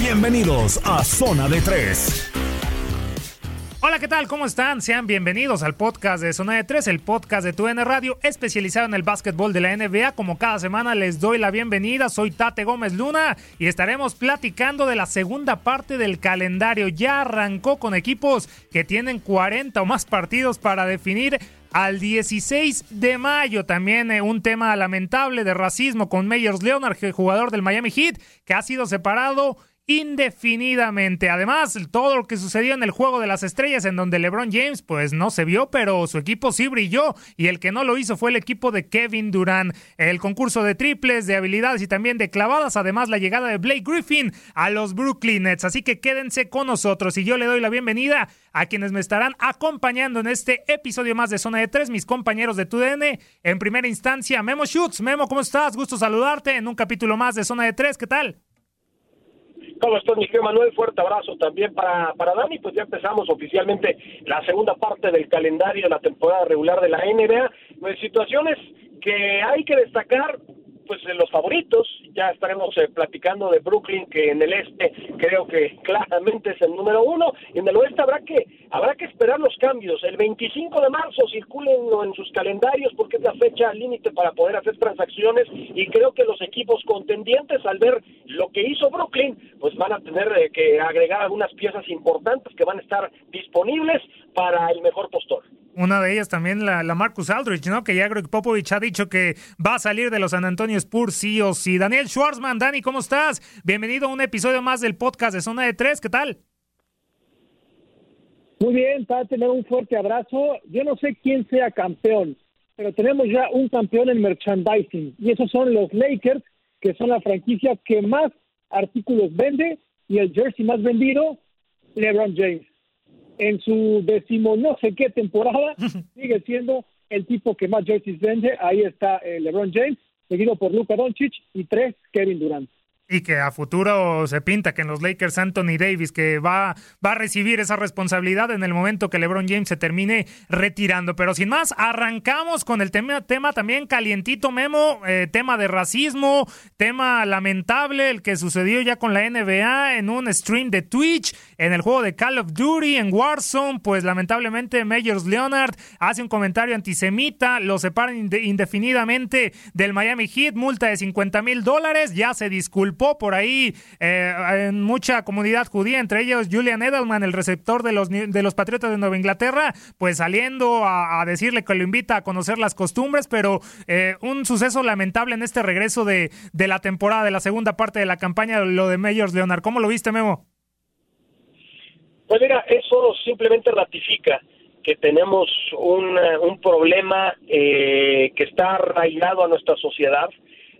Bienvenidos a Zona de Tres. Hola, ¿qué tal? ¿Cómo están? Sean bienvenidos al podcast de Zona de 3, el podcast de TUN Radio, especializado en el básquetbol de la NBA. Como cada semana les doy la bienvenida, soy Tate Gómez Luna y estaremos platicando de la segunda parte del calendario. Ya arrancó con equipos que tienen 40 o más partidos para definir al 16 de mayo. También eh, un tema lamentable de racismo con Meyers Leonard, jugador del Miami Heat, que ha sido separado indefinidamente. Además, todo lo que sucedió en el juego de las estrellas, en donde LeBron James, pues no se vio, pero su equipo sí brilló. Y el que no lo hizo fue el equipo de Kevin Durant. El concurso de triples, de habilidades y también de clavadas. Además, la llegada de Blake Griffin a los Brooklyn Nets. Así que quédense con nosotros. Y yo le doy la bienvenida a quienes me estarán acompañando en este episodio más de Zona de Tres, mis compañeros de TUDN. En primera instancia, Memo Schutz. Memo, ¿cómo estás? Gusto saludarte en un capítulo más de Zona de Tres. ¿Qué tal? ¿Cómo estás, mi querido Manuel? Fuerte abrazo también para, para Dani. Pues ya empezamos oficialmente la segunda parte del calendario de la temporada regular de la NBA. Pues situaciones que hay que destacar, pues los favoritos, ya estaremos eh, platicando de Brooklyn, que en el este creo que claramente es el número uno, y en el oeste habrá que, habrá que esperar los cambios. El 25 de marzo circulen en sus calendarios porque es la fecha límite para poder hacer transacciones, y creo que los equipos contendientes, al ver lo que hizo Brooklyn, pues van a tener eh, que agregar algunas piezas importantes que van a estar disponibles para el mejor postor. Una de ellas también la, la Marcus Aldridge, ¿no? Que ya Greg Popovich ha dicho que va a salir de los San Antonio Spurs sí o sí. Daniel Schwarzman, Dani, ¿cómo estás? Bienvenido a un episodio más del podcast de Zona de Tres, ¿qué tal? Muy bien, para tener un fuerte abrazo. Yo no sé quién sea campeón, pero tenemos ya un campeón en merchandising y esos son los Lakers, que son la franquicia que más artículos vende y el jersey más vendido, LeBron James en su décimo no sé qué temporada, sigue siendo el tipo que más jerseys vende. Ahí está eh, LeBron James, seguido por Luka Doncic y tres, Kevin Durant y que a futuro se pinta que en los Lakers Anthony Davis que va, va a recibir esa responsabilidad en el momento que LeBron James se termine retirando. Pero sin más, arrancamos con el tema, tema también calientito, Memo, eh, tema de racismo, tema lamentable, el que sucedió ya con la NBA en un stream de Twitch, en el juego de Call of Duty, en Warzone, pues lamentablemente Meyers Leonard hace un comentario antisemita, lo separan indefinidamente del Miami Heat, multa de 50 mil dólares, ya se por ahí eh, en mucha comunidad judía, entre ellos Julian Edelman, el receptor de los, de los Patriotas de Nueva Inglaterra, pues saliendo a, decirle que lo invita a conocer las costumbres, pero eh, un suceso lamentable en este regreso de, de la temporada, de la segunda parte de la campaña, lo de Mayors Leonard. ¿Cómo lo viste, Memo? Pues mira, eso simplemente ratifica que tenemos un, un problema eh, que está arraigado a nuestra sociedad,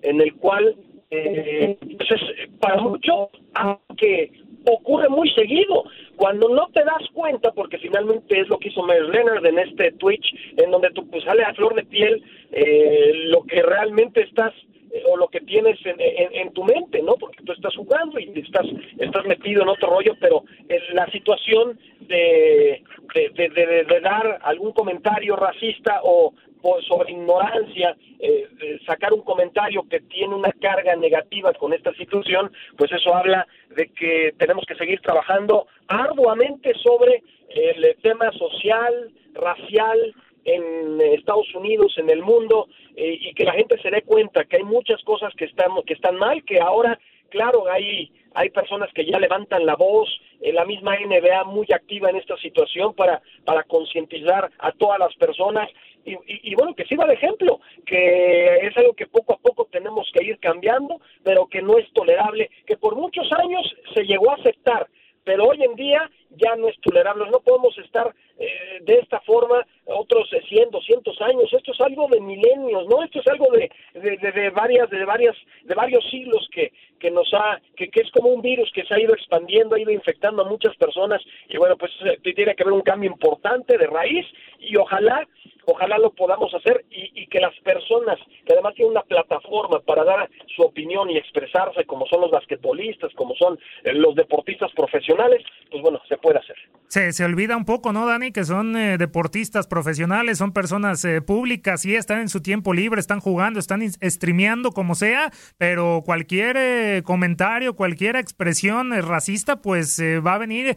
en el cual eh, pues para muchos, aunque ocurre muy seguido, cuando no te das cuenta, porque finalmente es lo que hizo Mary Leonard en este Twitch, en donde tú pues, sale a flor de piel eh, lo que realmente estás eh, o lo que tienes en, tu mente, ¿no? Porque tú estás jugando y estás estás metido en otro rollo, pero la situación de, de, de, dar algún comentario racista o por, sobre ignorancia, eh, sacar un comentario que tiene una carga negativa con esta situación, pues eso habla de que tenemos que seguir trabajando arduamente sobre el tema social, racial, en Estados Unidos, en el mundo, eh, y que la gente se dé cuenta que hay muchas cosas que están, que están mal, que ahora claro, hay, hay personas que ya levantan la voz, en la misma NBA muy activa en esta situación para, para concientizar a todas las personas y, y, bueno, que sirva de ejemplo, que es algo que poco a poco tenemos que ir cambiando, pero que no es tolerable, que por muchos años se llegó a aceptar, pero hoy en día ya no es tolerable, no podemos estar eh, de esta forma otros 100, 200 años, esto es algo de milenios, ¿no? Esto es algo de, de, de, varias, de varias, de varios siglos que, que nos ha, que, que, es como un virus que se ha ido expandiendo, ha ido infectando a muchas personas, y bueno, pues eh, tiene que haber un cambio importante de raíz, y ojalá ojalá lo podamos hacer y, que las personas que además tienen una plataforma para dar su opinión y expresarse como son los basquetbolistas, como son eh, los deportistas profesionales, pues bueno, se puede hacer. Se, se olvida un poco, ¿no, Dani? Que son eh, deportistas profesionales, son personas eh, públicas, y están en su tiempo libre, están jugando, están streameando como sea, pero cualquier eh, comentario, cualquier expresión eh, racista, pues va a venir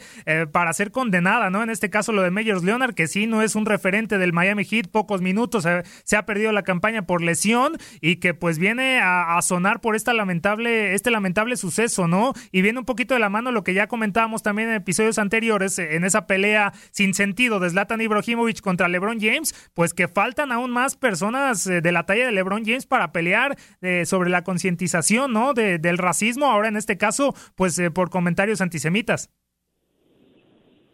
para ser condenada, ¿no? En este caso lo de Meyers Leonard, que sí no es un referente del Miami Heat, pocos minutos, se ha perdido la campaña por lesión y que pues viene a, a, sonar por esta lamentable, este lamentable suceso, ¿no? Y viene un poquito de la mano lo que ya comentábamos también en episodios anteriores, en esa pelea sin sentido de Zlatan Ibrahimovic contra LeBron James, pues que faltan aún más personas de la talla de LeBron James para pelear eh, sobre la concientización, ¿no? De, del racismo, ahora en este caso, pues eh, por comentarios antisemitas.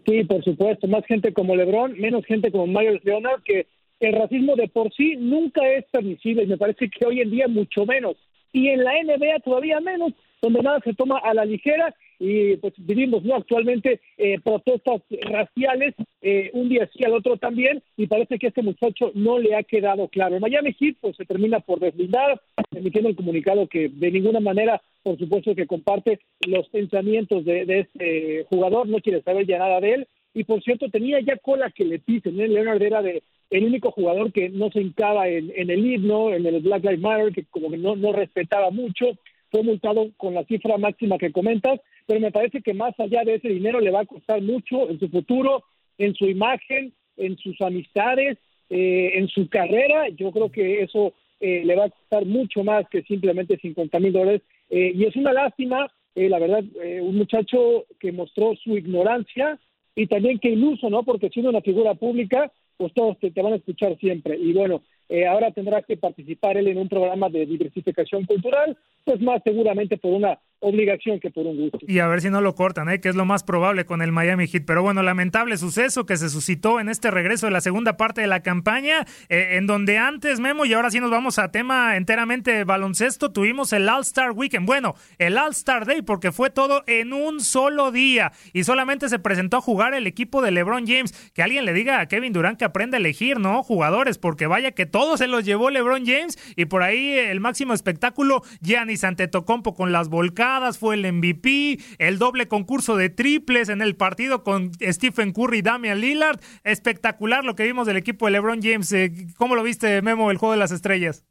Sí, por supuesto, más gente como LeBron, menos gente como Myers Leonard, que el racismo de por sí nunca es permisible y me parece que hoy en día mucho menos. Y en la NBA todavía menos, donde nada se toma a la ligera y pues vivimos no actualmente eh, protestas raciales eh, un día sí al otro también y parece que a este muchacho no le ha quedado claro. Miami Heat pues se termina por deslindar emitiendo el comunicado que de ninguna manera por supuesto que comparte los pensamientos de, este jugador no quiere saber ya nada de él. Y por cierto tenía ya cola que le pisen ¿eh? Leonard era de el único jugador que no se hincaba en, en el himno, en el Black Lives Matter, que como que no, no respetaba mucho, fue multado con la cifra máxima que comentas, pero me parece que más allá de ese dinero le va a costar mucho en su futuro, en su imagen, en sus amistades, eh, en su carrera. Yo creo que eso eh, le va a costar mucho más que simplemente 50 mil dólares. Eh, y es una lástima, la verdad, un muchacho que mostró su ignorancia y también que iluso, ¿no? Porque siendo una figura pública, pues todos te van a escuchar siempre. Y bueno, eh, ahora tendrá que participar él en un programa de diversificación cultural, pues más seguramente por una obligación que por un gusto. Y a ver si no lo cortan, ¿eh? que es lo más probable con el Miami Heat. Pero bueno, lamentable suceso que se suscitó en este regreso de la segunda parte de la campaña, eh, en donde antes, Memo, y ahora sí nos vamos a tema enteramente baloncesto, tuvimos el All-Star Weekend. Bueno, el All-Star Day, porque fue todo en un solo día y solamente se presentó a jugar el equipo de LeBron James. Que alguien le diga a Kevin Durant que aprenda a elegir, ¿no? Jugadores, porque vaya que todo se los llevó LeBron James y por ahí el máximo espectáculo, Giannis Antetokounmpo con las volcadas, fue el MVP, el doble concurso de triples en el partido con Stephen Curry y Damian Lillard. Espectacular lo que vimos del equipo de LeBron James. Eh, ¿Cómo lo viste, Memo, el juego de las estrellas?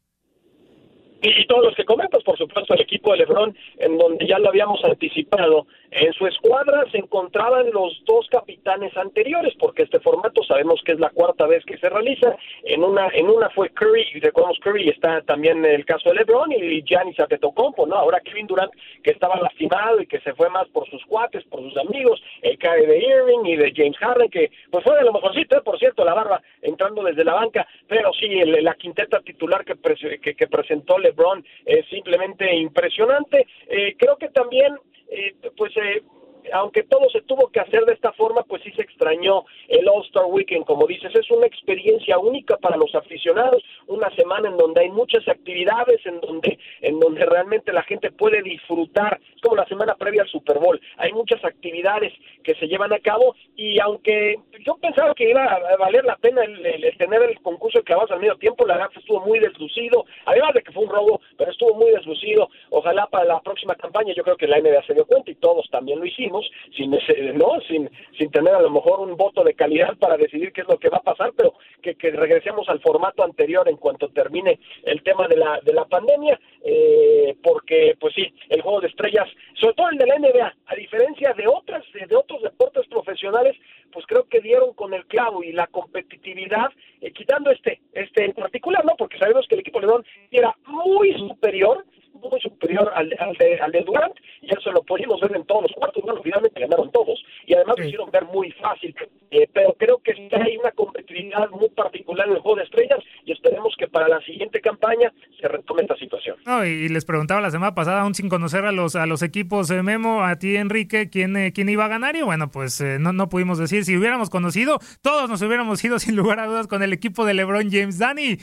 y, todos los que comentas, por supuesto, el equipo de Lebron, en donde ya lo habíamos anticipado, en su escuadra se encontraban los dos capitanes anteriores, porque este formato sabemos que es la cuarta vez que se realiza. En una, en una fue Curry, y recordamos Curry está también el caso de LeBron y Giannis Antetokounmpo, ¿no? Ahora Kevin Durant que estaba lastimado y que se fue más por sus cuates, por sus amigos, el cae de Irving y de James Harden, que pues fue de lo mejorcito, ¿eh? por cierto, la barba entrando desde la banca, pero sí, el, la quinteta titular que, que, que presentó LeBron es simplemente impresionante. Eh, creo que también, eh, pues, eh, aunque todo se tuvo que hacer de esta forma, pues sí se extrañó el All-Star Weekend, como dices, es una experiencia única para los aficionados, una semana en donde hay muchas actividades, en donde, en donde realmente la gente puede disfrutar, es como la semana previa al Super Bowl, hay muchas actividades que se llevan a cabo y aunque yo pensaba que iba a valer la pena el, el, tener el concurso de clavados al medio tiempo, la verdad estuvo muy deslucido, además de que fue un robo, pero estuvo muy deslucido, ojalá para la próxima campaña, yo creo que la NBA se dio cuenta y todos también lo hicimos, sin ese, no, sin, sin tener a lo mejor un voto de calidad para decidir qué es lo que va a pasar, pero que, regresemos al formato anterior en cuanto termine el tema de la, de la pandemia, eh, porque pues sí, el juego de estrellas, sobre todo el de la NBA, a diferencia de otros deportes profesionales, pues creo que dieron con el clavo y la competitividad, eh, quitando este, este en particular, ¿no? Porque sabemos que el equipo León era muy superior, muy superior al, al, de, al de Durant, fácil, eh, pero creo que sí hay una competitividad muy particular en el juego de estrellas y esperemos que para la siguiente campaña se retome esta situación. No, les preguntaba la semana pasada, aún sin conocer a los a los equipos de Memo, a ti Enrique, quién, eh, quién iba a ganar y bueno, pues eh, no, no pudimos decir. Si hubiéramos conocido, todos nos hubiéramos ido sin lugar a dudas con el equipo de LeBron James. Dani,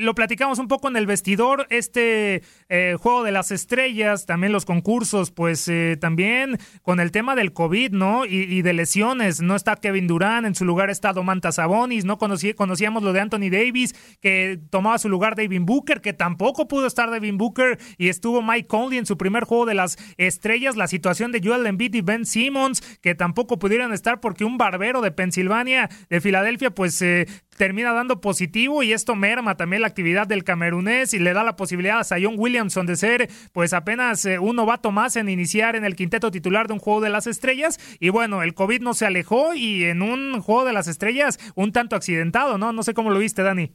lo platicamos un poco en el vestidor, este juego de las estrellas, también los concursos, pues también con el tema del COVID, ¿no? Y, de lesiones, no está Kevin Durant, en su lugar está Domantas Sabonis, no conocí, conocíamos lo de Anthony Davis, que tomaba su lugar David Booker, que tampoco pudo estar David Booker y estuvo Mike Conley en su primer juego de las estrellas, la situación de Joel Embiid y Ben Simmons, que tampoco pudieron estar porque un barbero de Pensilvania, de Filadelfia, pues eh, termina dando positivo y esto merma también la actividad del camerunés y le da la posibilidad a Zion Williamson de ser pues apenas eh, un novato más en iniciar en el quinteto titular de un juego de las estrellas y bueno, el COVID no se alejó y en un juego de las estrellas un tanto accidentado, ¿no? No sé cómo lo viste, Dani.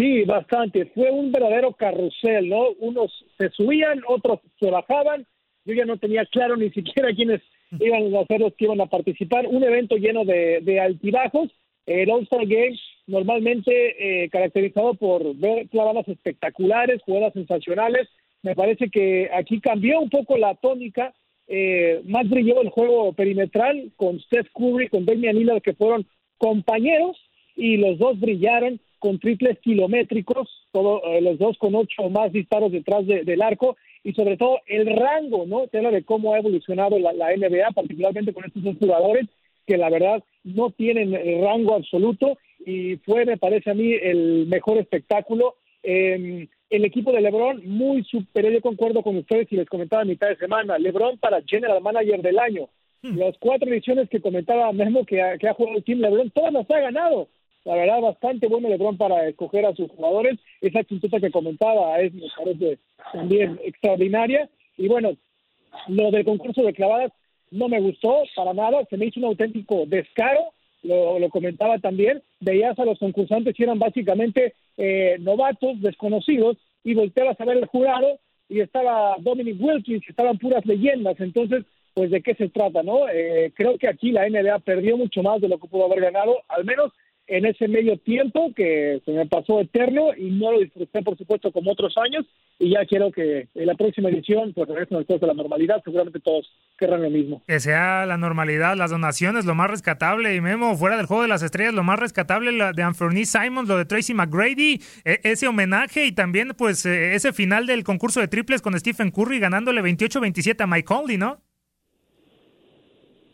Sí, bastante. Fue un verdadero carrusel, ¿no? Unos se subían, otros se bajaban. Yo ya no tenía claro ni siquiera quiénes iban a ser los que iban a participar. Un evento lleno de, de altibajos el All-Star Game normalmente eh, caracterizado por ver clavadas espectaculares, jugadas sensacionales. Me parece que aquí cambió un poco la tónica. Eh, más brilló el juego perimetral con Steph Curry, con Damian Lillard, que fueron compañeros y los dos brillaron con triples kilométricos, todos eh, los dos con ocho o más disparos detrás del arco y sobre todo el rango, ¿no? Te habla de cómo ha evolucionado la, la NBA, particularmente con estos dos jugadores que la verdad no tienen el rango absoluto y fue, me parece a mí, el mejor espectáculo. el equipo de LeBron muy superior, yo concuerdo con ustedes y les comentaba a mitad de semana, LeBron para General Manager del año. Hmm. Las cuatro ediciones que comentaba que ha, que ha jugado el Team LeBron, todas las ha ganado. La verdad, bastante bueno LeBron para escoger a sus jugadores. Esa quinteta que comentaba es, me parece, también extraordinaria. Y bueno, lo del concurso de clavadas, no me gustó para nada, se me hizo un auténtico descaro, lo, comentaba también, veías a los concursantes y eran básicamente eh, novatos, desconocidos, y volteabas a ver el jurado y estaba Dominic Wilkins, estaban puras leyendas, entonces, pues de qué se trata, ¿no? Eh, creo que aquí la NBA perdió mucho más de lo que pudo haber ganado, al menos en ese medio tiempo que se me pasó eterno y no lo disfruté, por supuesto, como otros años. Y ya quiero que en la próxima edición, pues regresen después de la normalidad. Seguramente todos querrán lo mismo. Que sea la normalidad, las donaciones, lo más rescatable. Y Memo, fuera del juego de las estrellas, lo más rescatable la de Anthony Simons, lo de Tracy McGrady, e, ese homenaje y también, pues, e, ese final del concurso de triples con Stephen Curry ganándole 28-27 a Mike Conley, ¿no?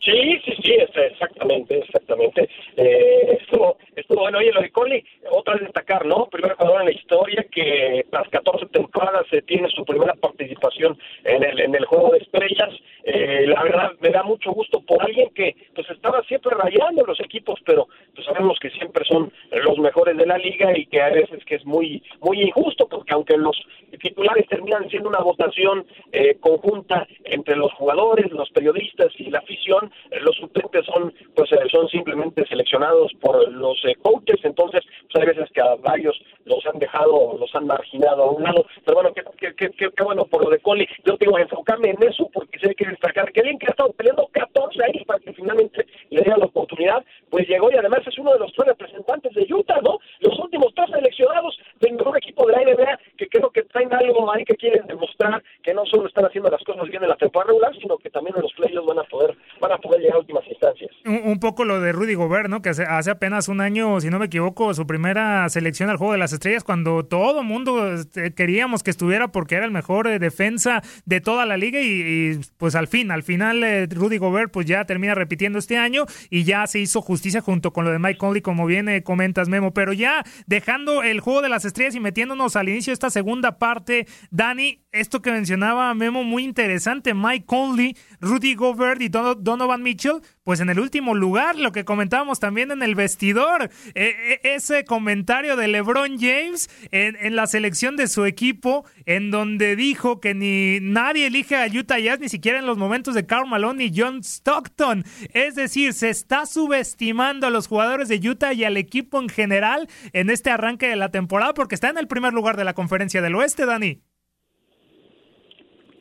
Sí, sí, sí, exactamente, exactamente. Eh, esto, esto, bueno, oye, lo de Conley, otra vez destacar, ¿no? Primer jugador en la historia que tras 14 temporadas se tiene su primera participación en el, en el juego de estrellas. Eh, la verdad, me da mucho gusto por alguien que pues estaba siempre rayando los equipos, pero pues sabemos que siempre son los mejores de la liga y que a veces que es muy, muy injusto, porque aunque los titulares terminan siendo una votación eh, conjunta entre los jugadores, los periodistas y la afición, eh, los suplentes son pues eh, son simplemente seleccionados por los eh, coaches, entonces pues hay veces que a varios los han dejado, los han marginado a un lado, pero bueno, qué, qué, qué, qué bueno por lo de Coli, yo tengo que enfocarme en eso porque sé que destacar que bien que ha estado peleando 14 años para que finalmente le dieran la oportunidad, pues llegó y además es uno de los tres representantes de Utah, ¿no? Los últimos tres seleccionados del mejor equipo de la NBA que creo que traen algo ahí que quieren demostrar que no solo están haciendo las cosas bien en la temporada regular, sino que también en los playoffs van a poder van a poder llegar a últimas instancias. Un, poco lo de Rudy Gobert, ¿no? Que hace, apenas un año, si no me equivoco, su primera selección al juego de las estrellas, cuando todo mundo este, queríamos que estuviera porque era el mejor eh, defensa de toda la liga y, pues al fin, al final eh, Rudy Gobert pues ya termina repitiendo este año y ya se hizo justicia junto con lo de Mike Conley, como bien eh, comentas, Memo. Pero ya dejando el juego de las estrellas y metiéndonos al inicio de esta segunda parte, Dani, esto que mencionaba Memo, muy interesante. Mike Conley, Rudy Gobert y Donovan Mitchell, pues en el último lugar, lo que comentábamos también en el vestidor, e, e, ese comentario de LeBron James en, la selección de su equipo, en donde dijo que ni nadie elige a Utah Jazz, ni siquiera en los momentos de Karl Malone y John Stockton. Es decir, se está subestimando a los jugadores de Utah y al equipo en general en este arranque de la temporada, porque está en el primer lugar de la conferencia del oeste, Dani.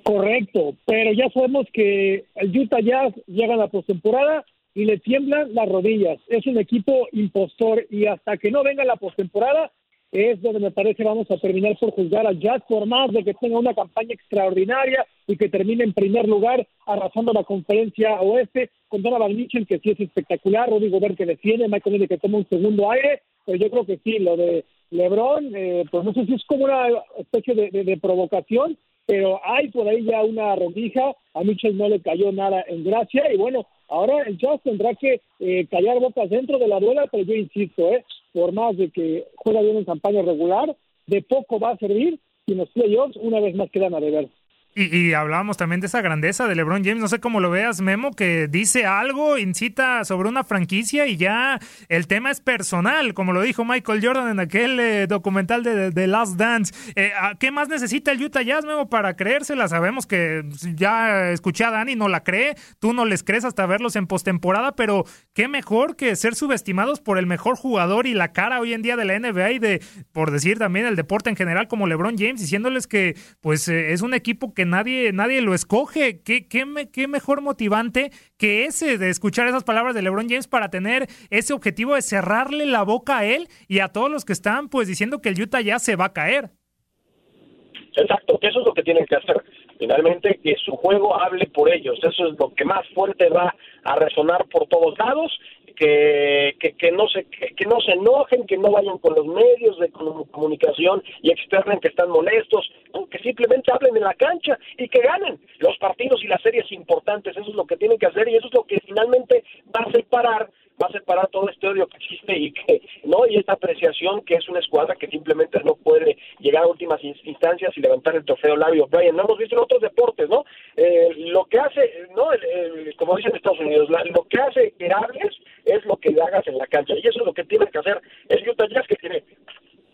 Correcto, pero ya sabemos que el Utah Jazz llega a la postemporada y le tiemblan las rodillas. Es un equipo impostor y hasta que no venga la postemporada es donde me parece vamos a terminar por juzgar a Jazz por más de que tenga una campaña extraordinaria y que termine en primer lugar arrasando la conferencia oeste con Donovan Mitchell que sí es espectacular, Rodrigo Ver que defiende, Michael que toma un segundo aire, pero yo creo que sí, lo de LeBron, eh, pues no sé si es como una especie de provocación, pero hay por ahí ya una rendija, a Mitchell no le cayó nada en gracia y bueno, ahora el Jazz tendrá que eh, callar bocas dentro de la duela, pero yo insisto, eh, por más de que juega bien en campaña regular, de poco va a servir si los playoffs una vez más quedan a deber. Y, hablábamos también de esa grandeza de LeBron James, no sé cómo lo veas, Memo, que dice algo, incita sobre una franquicia y ya el tema es personal, como lo dijo Michael Jordan en aquel eh, documental de, The Last Dance. Eh, ¿Qué más necesita el Utah Jazz, Memo, para creérsela? Sabemos que ya escuché a Dani, no la cree, tú no les crees hasta verlos en postemporada, pero qué mejor que ser subestimados por el mejor jugador y la cara hoy en día de la NBA y de, por decir también, el deporte en general como LeBron James, diciéndoles que pues eh, es un equipo que nadie, nadie lo escoge. ¿Qué, qué, ¿Qué mejor motivante que ese de escuchar esas palabras de LeBron James para tener ese objetivo de cerrarle la boca a él y a todos los que están pues diciendo que el Utah ya se va a caer? Exacto, que eso es lo que tienen que hacer. Finalmente, que su juego hable por ellos. Eso es lo que más fuerte va a resonar por todos lados que, que, no se que, no se enojen, que no vayan con los medios de comunicación y externen que están molestos, que simplemente hablen en la cancha y que ganen los partidos y las series importantes, eso es lo que tienen que hacer y eso es lo que finalmente va a separar va a separar todo este odio que existe y que no y esta apreciación que es una escuadra que simplemente no puede llegar a últimas instancias y levantar el trofeo Labio Brian. No hemos visto en otros deportes, ¿no? Eh, lo que hace, no, como dicen Estados Unidos, lo que hace que hables es lo que hagas en la cancha y eso es lo que tiene que hacer el Utah Jazz que tiene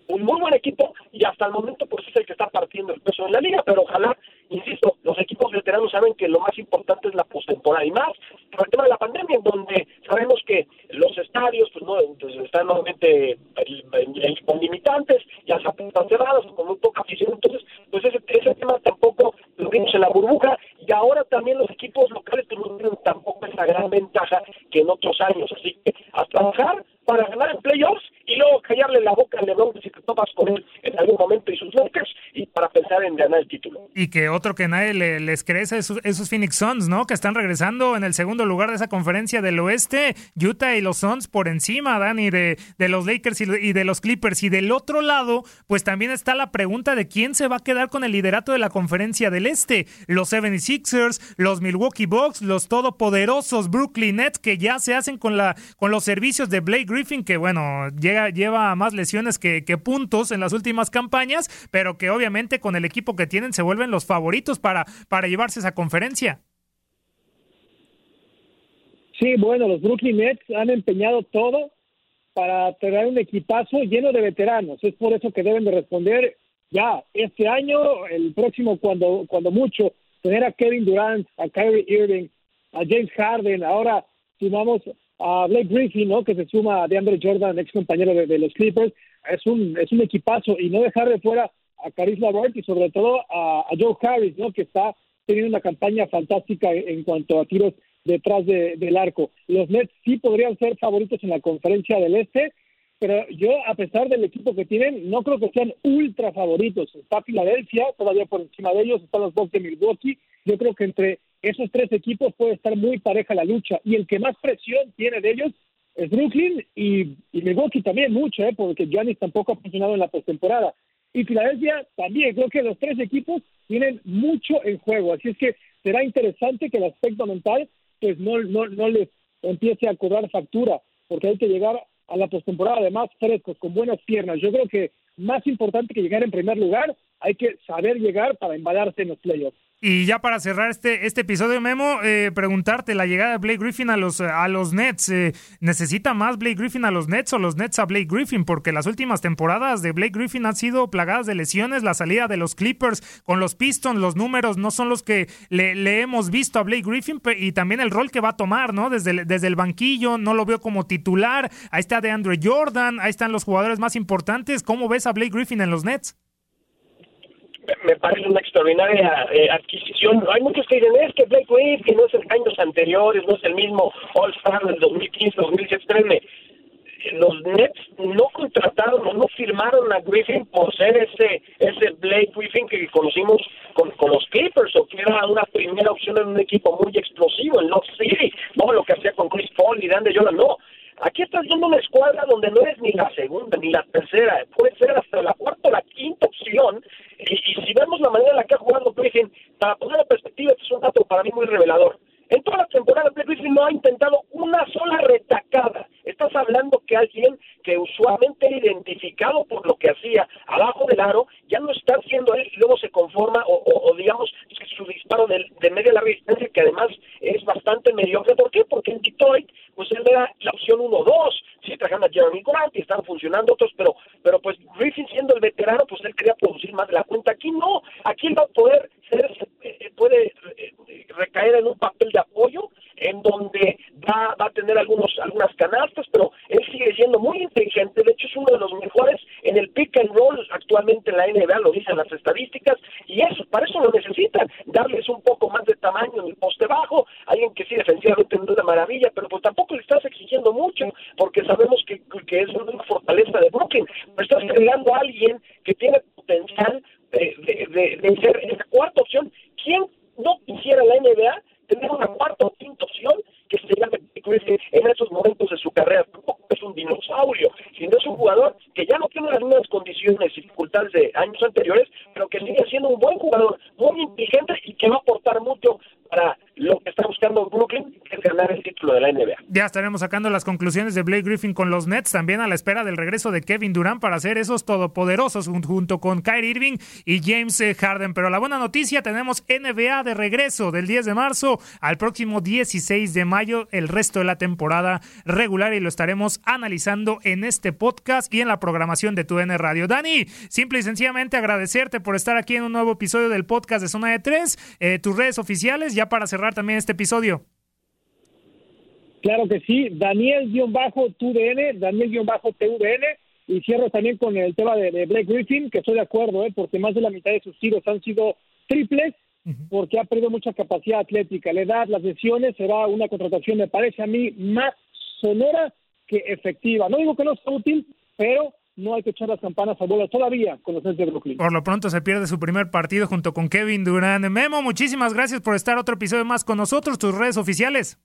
un muy buen equipo y hasta el momento pues es el que está partiendo el peso en la liga, pero ojalá, insisto, los equipos veteranos saben que lo más importante es la postemporada y más por el tema de la pandemia, en donde sabemos que los estadios pues no están nuevamente con limitantes, ya se apuntan cerradas, con muy poca afición, entonces pues ese, ese tema tampoco lo vimos en la burbuja. Y ahora también los equipos locales pues, tienen tampoco esa gran ventaja que en otros años, así que a trabajar para ganar en playoffs y luego callarle la boca a LeBron si te topas con él en algún momento y sus Lakers para pensar en ganar el título. Y que otro que nadie les crece esos, esos Phoenix Suns, ¿no? Que están regresando en el segundo lugar de esa conferencia del oeste, Utah y los Suns por encima, Dani, de, de los Lakers y, de los Clippers. Y del otro lado, pues también está la pregunta de quién se va a quedar con el liderato de la conferencia del este. Los 76ers, los Milwaukee Bucks, los todopoderosos Brooklyn Nets que ya se hacen con, la, con los servicios de Blake Griffin, que bueno, llega, lleva más lesiones que, puntos en las últimas campañas, pero que obviamente con el equipo que tienen se vuelven los favoritos para, para llevarse esa conferencia. Sí, bueno, los Brooklyn Nets han empeñado todo para tener un equipazo lleno de veteranos. Es por eso que deben de responder ya este año, el próximo cuando cuando mucho, tener a Kevin Durant, a Kyrie Irving, a James Harden, ahora sumamos a Blake Griffin, ¿no? Que se suma a DeAndre Jordan, ex compañero de, los Clippers, es un, es un equipazo y no dejar de fuera a Caris LeVert y sobre todo a, Joe Harris, ¿no? Que está teniendo una campaña fantástica en cuanto a tiros detrás del arco. Los Nets sí podrían ser favoritos en la conferencia del Este, pero yo, a pesar del equipo que tienen, no creo que sean ultra favoritos. Está Filadelfia, todavía por encima de ellos, están los Bucks de Milwaukee. Yo creo que entre esos tres equipos puede estar muy pareja la lucha y el que más presión tiene de ellos es Brooklyn y, y Milwaukee también mucho, ¿eh? porque Giannis tampoco ha funcionado en la postemporada. Y Filadelfia también, creo que los tres equipos tienen mucho en juego, así es que será interesante que el aspecto mental pues no, no, no les empiece a cobrar factura, porque hay que llegar a la postemporada además frescos, con buenas piernas. Yo creo que más importante que llegar en primer lugar, hay que saber llegar para embalarse en los playoffs. Y ya para cerrar este, este episodio, Memo, eh, preguntarte, la llegada de Blake Griffin a los, a los Nets, eh, ¿necesita más Blake Griffin a los Nets o los Nets a Blake Griffin? Porque las últimas temporadas de Blake Griffin han sido plagadas de lesiones, la salida de los Clippers con los Pistons, los números no son los que le, hemos visto a Blake Griffin y también el rol que va a tomar, ¿no? Desde el, desde el banquillo, no lo veo como titular, ahí está de Andrew Jordan, ahí están los jugadores más importantes, ¿cómo ves a Blake Griffin en los Nets? Me parece una extraordinaria eh, adquisición. Hay muchos que dicen, es que Blake Griffin no es el años anteriores, no es el mismo All-Star del 2015, 2016, los Nets no contrataron no firmaron a Griffin por ser ese ese Blake Griffin que conocimos con, con los Clippers o que era una primera opción en un equipo muy explosivo en Love City, no lo que hacía con Chris Paul y Dan de Jordan, no. Aquí estás viendo una escuadra donde no es ni la segunda ni la tercera, puede ser hasta la cuarta o la quinta opción. Y, y si vemos la manera en la que ha jugado Griffin, para poner en perspectiva, este es un dato muy revelador. En toda la temporada, Blake Griffin no ha intentado una sola retacada. Estás hablando que alguien que usualmente era identificado por lo que hacía abajo del aro, ya no está haciendo él y luego se conforma, o, o, o digamos, su disparo de, de media larga distancia, que además es bastante mediocre. ¿Por qué? Porque en Detroit, pues él era la opción 1-2. Sí, trajeron a Jeremy Grant y estaban funcionando otros, pero, pero pues Griffin siendo el veterano, pues él quería producir más de la cuenta. Aquí no, aquí él va a poder ser, eh, puede eh, en un papel de apoyo en donde va, va a tener algunos algunas canastas, pero él sigue siendo muy inteligente, de hecho es uno de los mejores en el pick and roll actualmente en la NBA, lo dicen las estadísticas, y eso, para eso lo necesitan, darles un poco más de tamaño en el poste bajo, alguien que sí defensivamente es una maravilla, pero pues tampoco le estás exigiendo mucho, porque sabemos que, que es una fortaleza de Brooklyn, pero estás creando a alguien que tiene potencial de, de, de, de ser esa cuarta opción. ¿Quién no quisiera la NBA tener una cuarta o quinta opción que se llame Griffin en esos momentos de su carrera. Tampoco es un dinosaurio, sino es un jugador que ya no tiene las mismas condiciones y dificultades de años anteriores, pero que sigue siendo un buen jugador, muy inteligente y que va a aportar mucho para lo que está buscando Brooklyn, que es ganar el título de la NBA. Ya estaremos sacando las conclusiones de Blake Griffin con los Nets, también a la espera del regreso de Kevin Durant para hacer esos todopoderosos junto con Kyrie Irving y James eh, Harden. Pero la buena noticia, tenemos NBA de regreso del 10 de marzo al próximo 16 de mayo, el resto de la temporada regular y lo estaremos analizando en este podcast y en la programación de TUN Radio. Dani, simple y sencillamente agradecerte por estar aquí en un nuevo episodio del podcast de Zona de Tres, eh, tus redes oficiales, ya para cerrar también este episodio. Claro que sí, Daniel-TUDN, Daniel-TUDN, y cierro también con el tema de, de, Blake Griffin, que estoy de acuerdo, ¿eh? porque más de la mitad de sus tiros han sido triples, uh -huh. porque ha perdido mucha capacidad atlética. La edad, las lesiones, será una contratación, me parece a mí, más sonora que efectiva. No digo que no sea útil, pero no hay que echar las campanas a bola todavía con los Nets de Brooklyn. Por lo pronto se pierde su primer partido junto con Kevin Durant. Memo, muchísimas gracias por estar otro episodio más con nosotros, tus redes oficiales.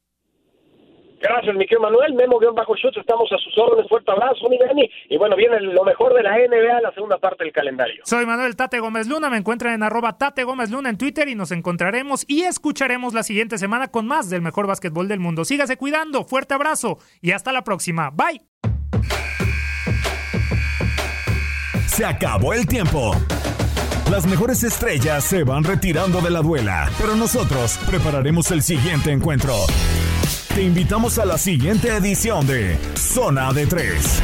Gracias, mi querido Manuel. Memo-Schutz, estamos a sus órdenes. Fuerte abrazo, mi Dani. Y bueno, viene lo mejor de la NBA, la segunda parte del calendario. Soy Manuel Tate Gómez Luna. Me encuentran en arroba Tate Gómez Luna en Twitter y nos encontraremos y escucharemos la siguiente semana con más del mejor básquetbol del mundo. Sígase cuidando. Fuerte abrazo y hasta la próxima. Bye. Se acabó el tiempo. Las mejores estrellas se van retirando de la duela, pero nosotros prepararemos el siguiente encuentro. Te invitamos a la siguiente edición de Zona de Tres.